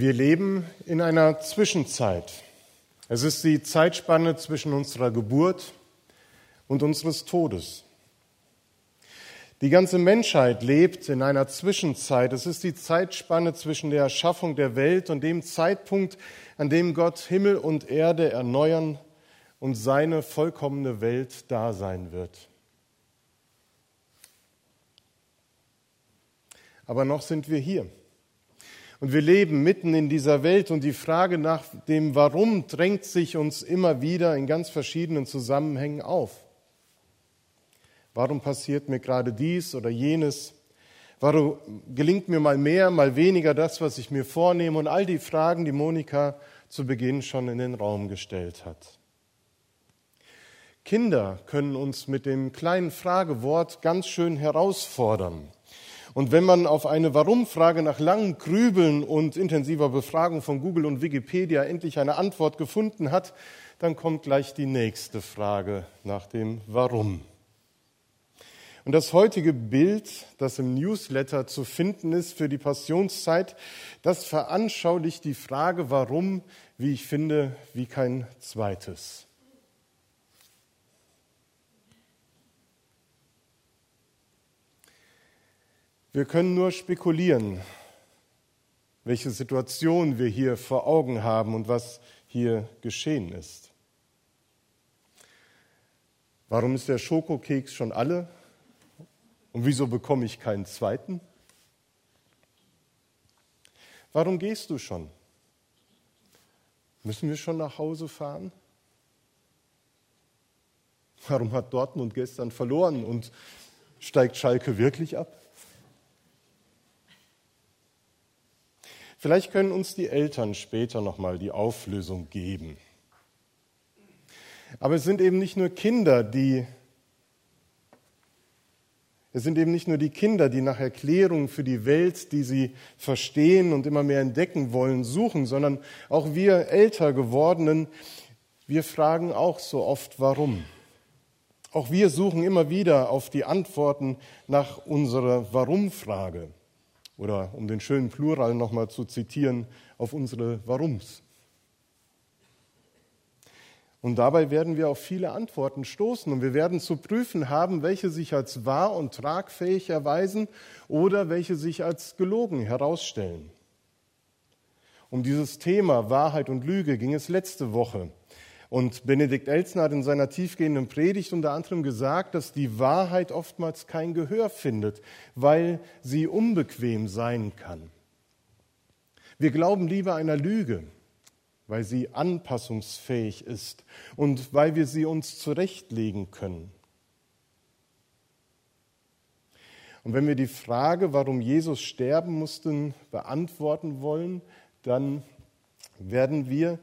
Wir leben in einer Zwischenzeit. Es ist die Zeitspanne zwischen unserer Geburt und unseres Todes. Die ganze Menschheit lebt in einer Zwischenzeit. Es ist die Zeitspanne zwischen der Erschaffung der Welt und dem Zeitpunkt, an dem Gott Himmel und Erde erneuern und seine vollkommene Welt da sein wird. Aber noch sind wir hier. Und wir leben mitten in dieser Welt und die Frage nach dem Warum drängt sich uns immer wieder in ganz verschiedenen Zusammenhängen auf. Warum passiert mir gerade dies oder jenes? Warum gelingt mir mal mehr, mal weniger das, was ich mir vornehme? Und all die Fragen, die Monika zu Beginn schon in den Raum gestellt hat. Kinder können uns mit dem kleinen Fragewort ganz schön herausfordern. Und wenn man auf eine Warum-Frage nach langem Grübeln und intensiver Befragung von Google und Wikipedia endlich eine Antwort gefunden hat, dann kommt gleich die nächste Frage nach dem Warum. Und das heutige Bild, das im Newsletter zu finden ist für die Passionszeit, das veranschaulicht die Frage, warum, wie ich finde, wie kein zweites. Wir können nur spekulieren, welche Situation wir hier vor Augen haben und was hier geschehen ist. Warum ist der Schokokeks schon alle? Und wieso bekomme ich keinen zweiten? Warum gehst du schon? Müssen wir schon nach Hause fahren? Warum hat Dortmund gestern verloren und steigt Schalke wirklich ab? Vielleicht können uns die Eltern später nochmal die Auflösung geben. Aber es sind eben nicht nur Kinder, die es sind eben nicht nur die Kinder, die nach Erklärungen für die Welt, die sie verstehen und immer mehr entdecken wollen, suchen, sondern auch wir älter gewordenen, wir fragen auch so oft, warum. Auch wir suchen immer wieder auf die Antworten nach unserer Warum-Frage. Oder um den schönen Plural nochmal zu zitieren, auf unsere Warums. Und dabei werden wir auf viele Antworten stoßen und wir werden zu prüfen haben, welche sich als wahr und tragfähig erweisen oder welche sich als gelogen herausstellen. Um dieses Thema Wahrheit und Lüge ging es letzte Woche. Und Benedikt Elsner hat in seiner tiefgehenden Predigt unter anderem gesagt, dass die Wahrheit oftmals kein Gehör findet, weil sie unbequem sein kann. Wir glauben lieber einer Lüge, weil sie anpassungsfähig ist und weil wir sie uns zurechtlegen können. Und wenn wir die Frage, warum Jesus sterben musste, beantworten wollen, dann werden wir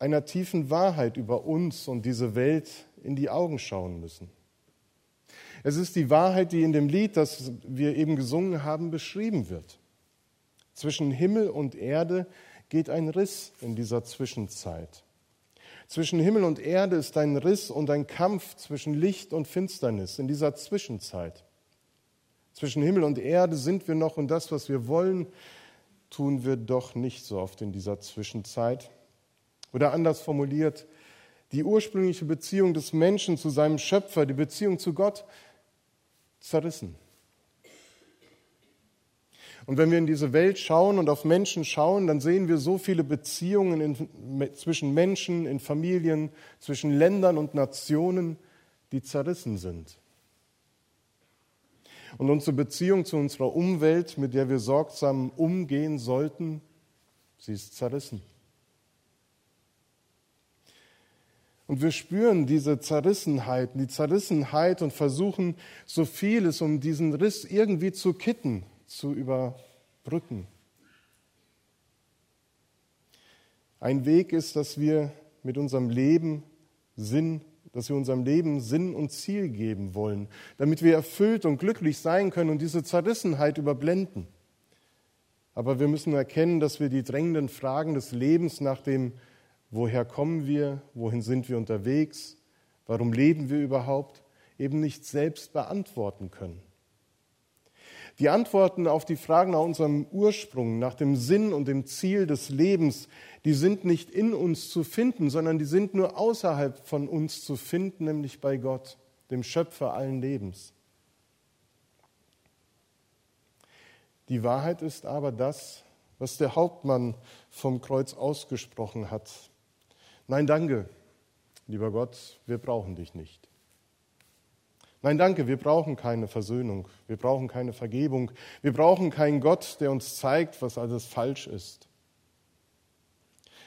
einer tiefen Wahrheit über uns und diese Welt in die Augen schauen müssen. Es ist die Wahrheit, die in dem Lied, das wir eben gesungen haben, beschrieben wird. Zwischen Himmel und Erde geht ein Riss in dieser Zwischenzeit. Zwischen Himmel und Erde ist ein Riss und ein Kampf zwischen Licht und Finsternis in dieser Zwischenzeit. Zwischen Himmel und Erde sind wir noch und das, was wir wollen, tun wir doch nicht so oft in dieser Zwischenzeit. Oder anders formuliert, die ursprüngliche Beziehung des Menschen zu seinem Schöpfer, die Beziehung zu Gott, zerrissen. Und wenn wir in diese Welt schauen und auf Menschen schauen, dann sehen wir so viele Beziehungen in, zwischen Menschen, in Familien, zwischen Ländern und Nationen, die zerrissen sind. Und unsere Beziehung zu unserer Umwelt, mit der wir sorgsam umgehen sollten, sie ist zerrissen. Und wir spüren diese Zerrissenheit, die Zerrissenheit und versuchen so vieles, um diesen Riss irgendwie zu kitten, zu überbrücken. Ein Weg ist, dass wir mit unserem Leben Sinn, dass wir unserem Leben Sinn und Ziel geben wollen, damit wir erfüllt und glücklich sein können und diese Zerrissenheit überblenden. Aber wir müssen erkennen, dass wir die drängenden Fragen des Lebens nach dem, woher kommen wir, wohin sind wir unterwegs, warum leben wir überhaupt, eben nicht selbst beantworten können. Die Antworten auf die Fragen nach unserem Ursprung, nach dem Sinn und dem Ziel des Lebens, die sind nicht in uns zu finden, sondern die sind nur außerhalb von uns zu finden, nämlich bei Gott, dem Schöpfer allen Lebens. Die Wahrheit ist aber das, was der Hauptmann vom Kreuz ausgesprochen hat. Nein, danke, lieber Gott, wir brauchen dich nicht. Nein, danke, wir brauchen keine Versöhnung, wir brauchen keine Vergebung, wir brauchen keinen Gott, der uns zeigt, was alles falsch ist.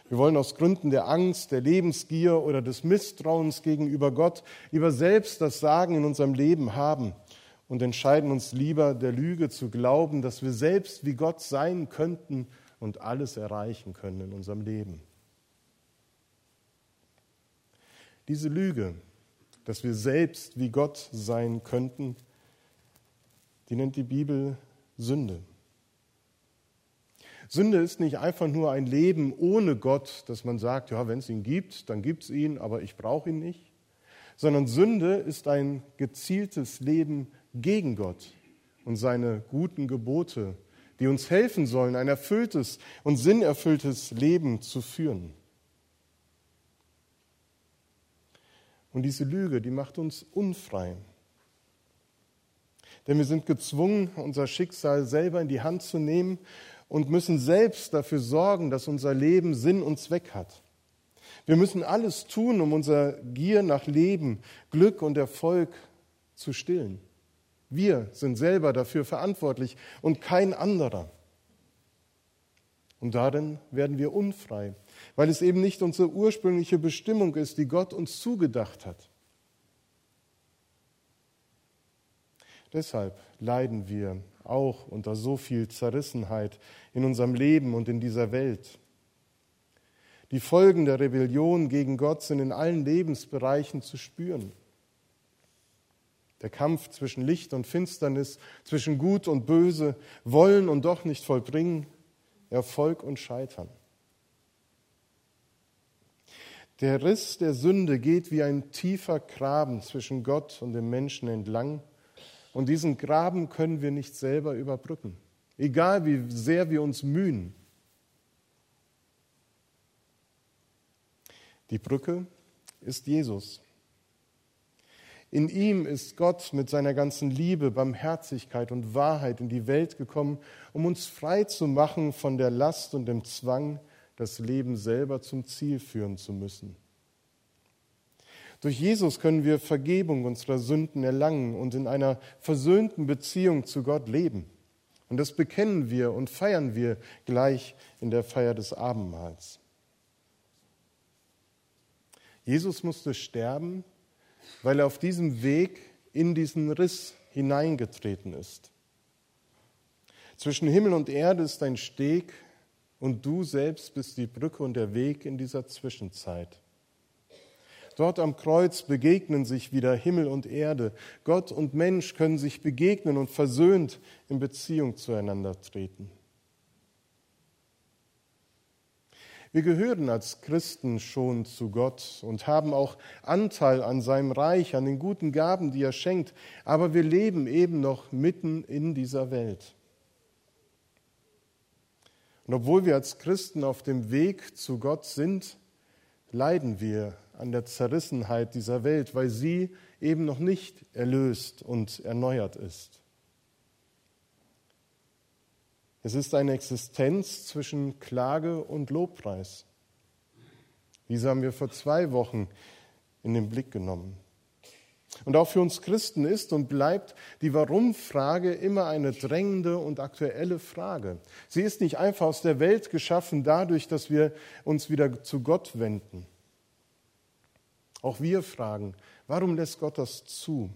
Wir wollen aus Gründen der Angst, der Lebensgier oder des Misstrauens gegenüber Gott lieber selbst das Sagen in unserem Leben haben und entscheiden uns lieber der Lüge zu glauben, dass wir selbst wie Gott sein könnten und alles erreichen können in unserem Leben. Diese Lüge, dass wir selbst wie Gott sein könnten, die nennt die Bibel Sünde. Sünde ist nicht einfach nur ein Leben ohne Gott, dass man sagt, ja, wenn es ihn gibt, dann gibt es ihn, aber ich brauche ihn nicht, sondern Sünde ist ein gezieltes Leben gegen Gott und seine guten Gebote, die uns helfen sollen, ein erfülltes und sinnerfülltes Leben zu führen. Und diese Lüge, die macht uns unfrei. Denn wir sind gezwungen, unser Schicksal selber in die Hand zu nehmen und müssen selbst dafür sorgen, dass unser Leben Sinn und Zweck hat. Wir müssen alles tun, um unser Gier nach Leben, Glück und Erfolg zu stillen. Wir sind selber dafür verantwortlich und kein anderer. Und darin werden wir unfrei, weil es eben nicht unsere ursprüngliche Bestimmung ist, die Gott uns zugedacht hat. Deshalb leiden wir auch unter so viel Zerrissenheit in unserem Leben und in dieser Welt. Die Folgen der Rebellion gegen Gott sind in allen Lebensbereichen zu spüren. Der Kampf zwischen Licht und Finsternis, zwischen Gut und Böse, wollen und doch nicht vollbringen, Erfolg und Scheitern. Der Riss der Sünde geht wie ein tiefer Graben zwischen Gott und dem Menschen entlang. Und diesen Graben können wir nicht selber überbrücken, egal wie sehr wir uns mühen. Die Brücke ist Jesus. In ihm ist Gott mit seiner ganzen Liebe, Barmherzigkeit und Wahrheit in die Welt gekommen, um uns frei zu machen von der Last und dem Zwang, das Leben selber zum Ziel führen zu müssen. Durch Jesus können wir Vergebung unserer Sünden erlangen und in einer versöhnten Beziehung zu Gott leben. Und das bekennen wir und feiern wir gleich in der Feier des Abendmahls. Jesus musste sterben, weil er auf diesem Weg in diesen Riss hineingetreten ist. Zwischen Himmel und Erde ist ein Steg und du selbst bist die Brücke und der Weg in dieser Zwischenzeit. Dort am Kreuz begegnen sich wieder Himmel und Erde. Gott und Mensch können sich begegnen und versöhnt in Beziehung zueinander treten. Wir gehören als Christen schon zu Gott und haben auch Anteil an seinem Reich, an den guten Gaben, die er schenkt, aber wir leben eben noch mitten in dieser Welt. Und obwohl wir als Christen auf dem Weg zu Gott sind, leiden wir an der Zerrissenheit dieser Welt, weil sie eben noch nicht erlöst und erneuert ist. Es ist eine Existenz zwischen Klage und Lobpreis. Diese haben wir vor zwei Wochen in den Blick genommen. Und auch für uns Christen ist und bleibt die Warum-Frage immer eine drängende und aktuelle Frage. Sie ist nicht einfach aus der Welt geschaffen dadurch, dass wir uns wieder zu Gott wenden. Auch wir fragen, warum lässt Gott das zu?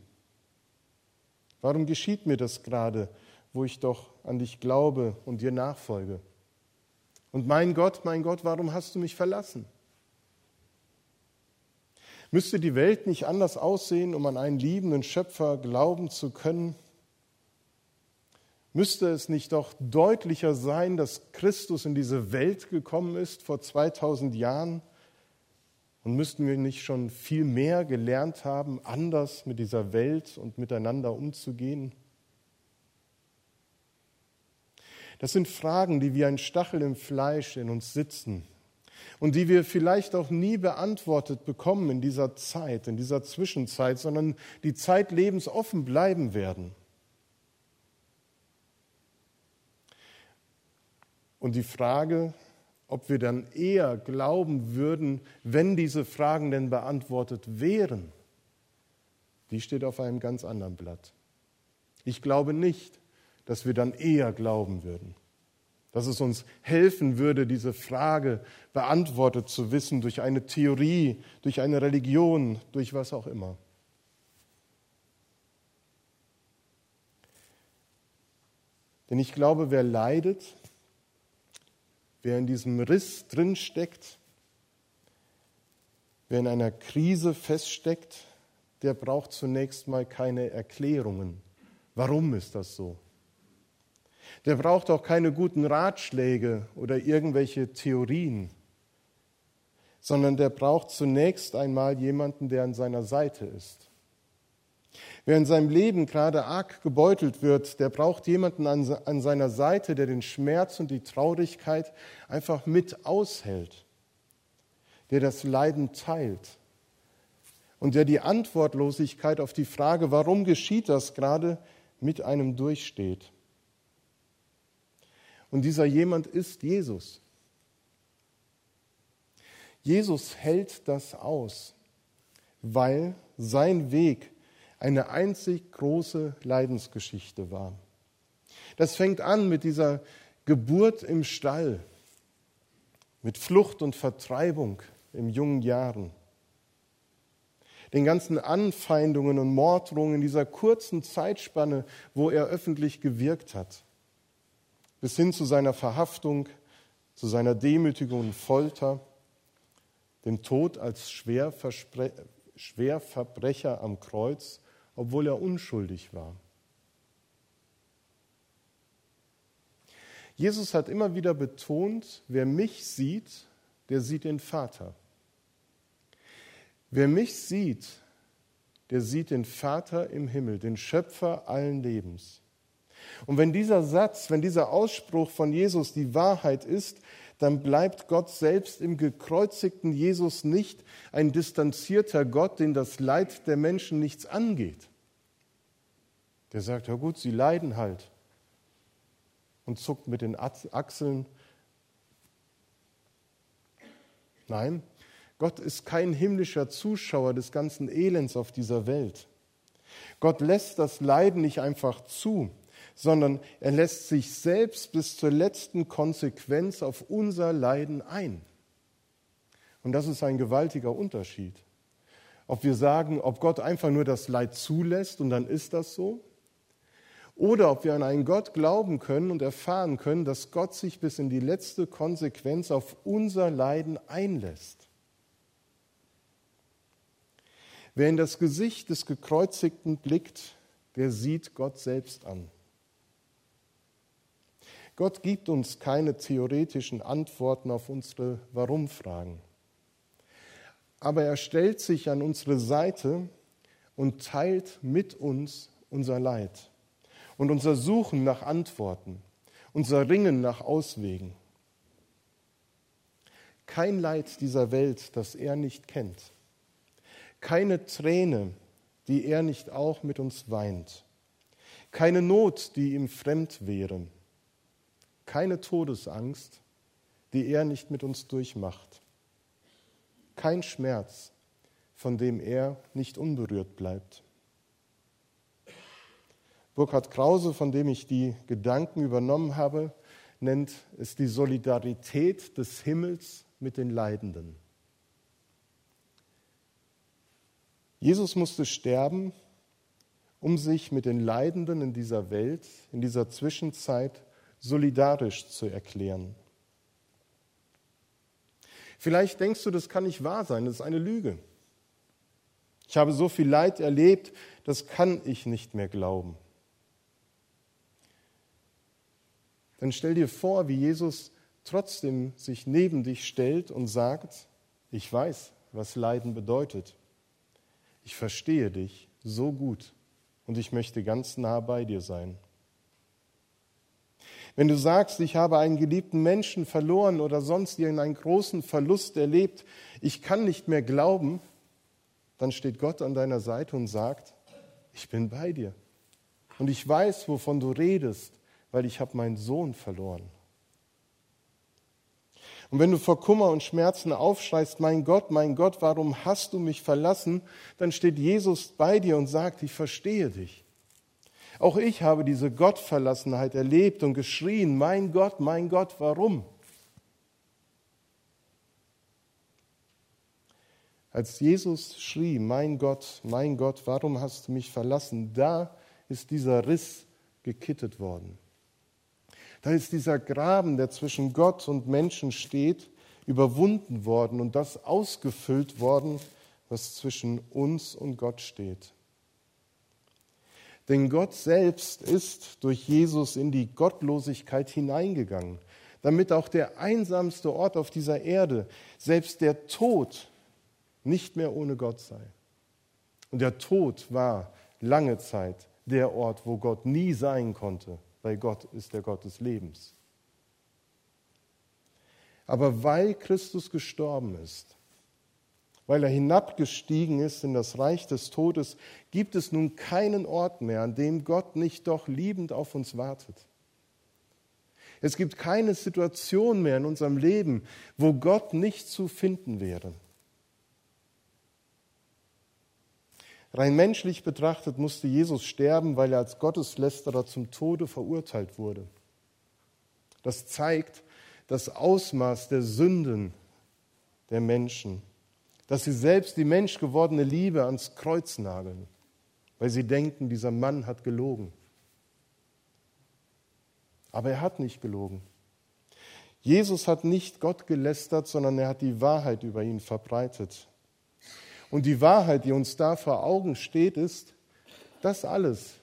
Warum geschieht mir das gerade? wo ich doch an dich glaube und dir nachfolge. Und mein Gott, mein Gott, warum hast du mich verlassen? Müsste die Welt nicht anders aussehen, um an einen liebenden Schöpfer glauben zu können? Müsste es nicht doch deutlicher sein, dass Christus in diese Welt gekommen ist vor 2000 Jahren? Und müssten wir nicht schon viel mehr gelernt haben, anders mit dieser Welt und miteinander umzugehen? Das sind Fragen, die wie ein Stachel im Fleisch in uns sitzen und die wir vielleicht auch nie beantwortet bekommen in dieser Zeit, in dieser Zwischenzeit, sondern die zeitlebens offen bleiben werden. Und die Frage, ob wir dann eher glauben würden, wenn diese Fragen denn beantwortet wären, die steht auf einem ganz anderen Blatt. Ich glaube nicht, dass wir dann eher glauben würden, dass es uns helfen würde, diese Frage beantwortet zu wissen durch eine Theorie, durch eine Religion, durch was auch immer. Denn ich glaube, wer leidet, wer in diesem Riss drinsteckt, wer in einer Krise feststeckt, der braucht zunächst mal keine Erklärungen. Warum ist das so? Der braucht auch keine guten Ratschläge oder irgendwelche Theorien, sondern der braucht zunächst einmal jemanden, der an seiner Seite ist. Wer in seinem Leben gerade arg gebeutelt wird, der braucht jemanden an, an seiner Seite, der den Schmerz und die Traurigkeit einfach mit aushält, der das Leiden teilt und der die Antwortlosigkeit auf die Frage, warum geschieht das gerade, mit einem durchsteht. Und dieser jemand ist Jesus. Jesus hält das aus, weil sein Weg eine einzig große Leidensgeschichte war. Das fängt an mit dieser Geburt im Stall, mit Flucht und Vertreibung in jungen Jahren, den ganzen Anfeindungen und Morddrohungen in dieser kurzen Zeitspanne, wo er öffentlich gewirkt hat, bis hin zu seiner Verhaftung, zu seiner Demütigung und Folter, dem Tod als Schwerverbrecher am Kreuz, obwohl er unschuldig war. Jesus hat immer wieder betont, wer mich sieht, der sieht den Vater. Wer mich sieht, der sieht den Vater im Himmel, den Schöpfer allen Lebens. Und wenn dieser Satz, wenn dieser Ausspruch von Jesus die Wahrheit ist, dann bleibt Gott selbst im gekreuzigten Jesus nicht ein distanzierter Gott, den das Leid der Menschen nichts angeht. Der sagt, ja gut, sie leiden halt und zuckt mit den Achseln. Nein, Gott ist kein himmlischer Zuschauer des ganzen Elends auf dieser Welt. Gott lässt das Leiden nicht einfach zu, sondern er lässt sich selbst bis zur letzten Konsequenz auf unser Leiden ein. Und das ist ein gewaltiger Unterschied. Ob wir sagen, ob Gott einfach nur das Leid zulässt und dann ist das so, oder ob wir an einen Gott glauben können und erfahren können, dass Gott sich bis in die letzte Konsequenz auf unser Leiden einlässt. Wer in das Gesicht des Gekreuzigten blickt, der sieht Gott selbst an. Gott gibt uns keine theoretischen Antworten auf unsere Warum-Fragen. Aber er stellt sich an unsere Seite und teilt mit uns unser Leid und unser Suchen nach Antworten, unser Ringen nach Auswegen. Kein Leid dieser Welt, das er nicht kennt keine Träne, die er nicht auch mit uns weint. Keine Not, die ihm fremd wäre. Keine Todesangst, die er nicht mit uns durchmacht. Kein Schmerz, von dem er nicht unberührt bleibt. Burkhard Krause, von dem ich die Gedanken übernommen habe, nennt es die Solidarität des Himmels mit den Leidenden. Jesus musste sterben, um sich mit den Leidenden in dieser Welt, in dieser Zwischenzeit solidarisch zu erklären. Vielleicht denkst du, das kann nicht wahr sein, das ist eine Lüge. Ich habe so viel Leid erlebt, das kann ich nicht mehr glauben. Dann stell dir vor, wie Jesus trotzdem sich neben dich stellt und sagt, ich weiß, was Leiden bedeutet ich verstehe dich so gut und ich möchte ganz nah bei dir sein. Wenn du sagst, ich habe einen geliebten Menschen verloren oder sonst irgendeinen großen Verlust erlebt, ich kann nicht mehr glauben, dann steht Gott an deiner Seite und sagt, ich bin bei dir. Und ich weiß, wovon du redest, weil ich habe meinen Sohn verloren. Und wenn du vor Kummer und Schmerzen aufschreist, mein Gott, mein Gott, warum hast du mich verlassen, dann steht Jesus bei dir und sagt, ich verstehe dich. Auch ich habe diese Gottverlassenheit erlebt und geschrien, mein Gott, mein Gott, warum? Als Jesus schrie, mein Gott, mein Gott, warum hast du mich verlassen, da ist dieser Riss gekittet worden. Da ist dieser Graben, der zwischen Gott und Menschen steht, überwunden worden und das ausgefüllt worden, was zwischen uns und Gott steht. Denn Gott selbst ist durch Jesus in die Gottlosigkeit hineingegangen, damit auch der einsamste Ort auf dieser Erde, selbst der Tod, nicht mehr ohne Gott sei. Und der Tod war lange Zeit der Ort, wo Gott nie sein konnte, weil Gott ist der Gott des Lebens. Aber weil Christus gestorben ist, weil er hinabgestiegen ist in das Reich des Todes, gibt es nun keinen Ort mehr, an dem Gott nicht doch liebend auf uns wartet. Es gibt keine Situation mehr in unserem Leben, wo Gott nicht zu finden wäre. Rein menschlich betrachtet musste Jesus sterben, weil er als Gotteslästerer zum Tode verurteilt wurde. Das zeigt das Ausmaß der Sünden der Menschen dass sie selbst die menschgewordene Liebe ans Kreuz nageln, weil sie denken, dieser Mann hat gelogen. Aber er hat nicht gelogen. Jesus hat nicht Gott gelästert, sondern er hat die Wahrheit über ihn verbreitet. Und die Wahrheit, die uns da vor Augen steht, ist, das alles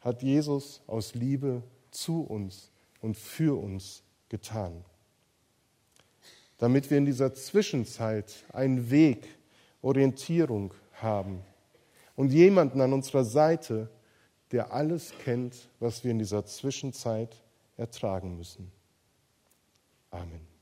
hat Jesus aus Liebe zu uns und für uns getan damit wir in dieser Zwischenzeit einen Weg, Orientierung haben und jemanden an unserer Seite, der alles kennt, was wir in dieser Zwischenzeit ertragen müssen. Amen.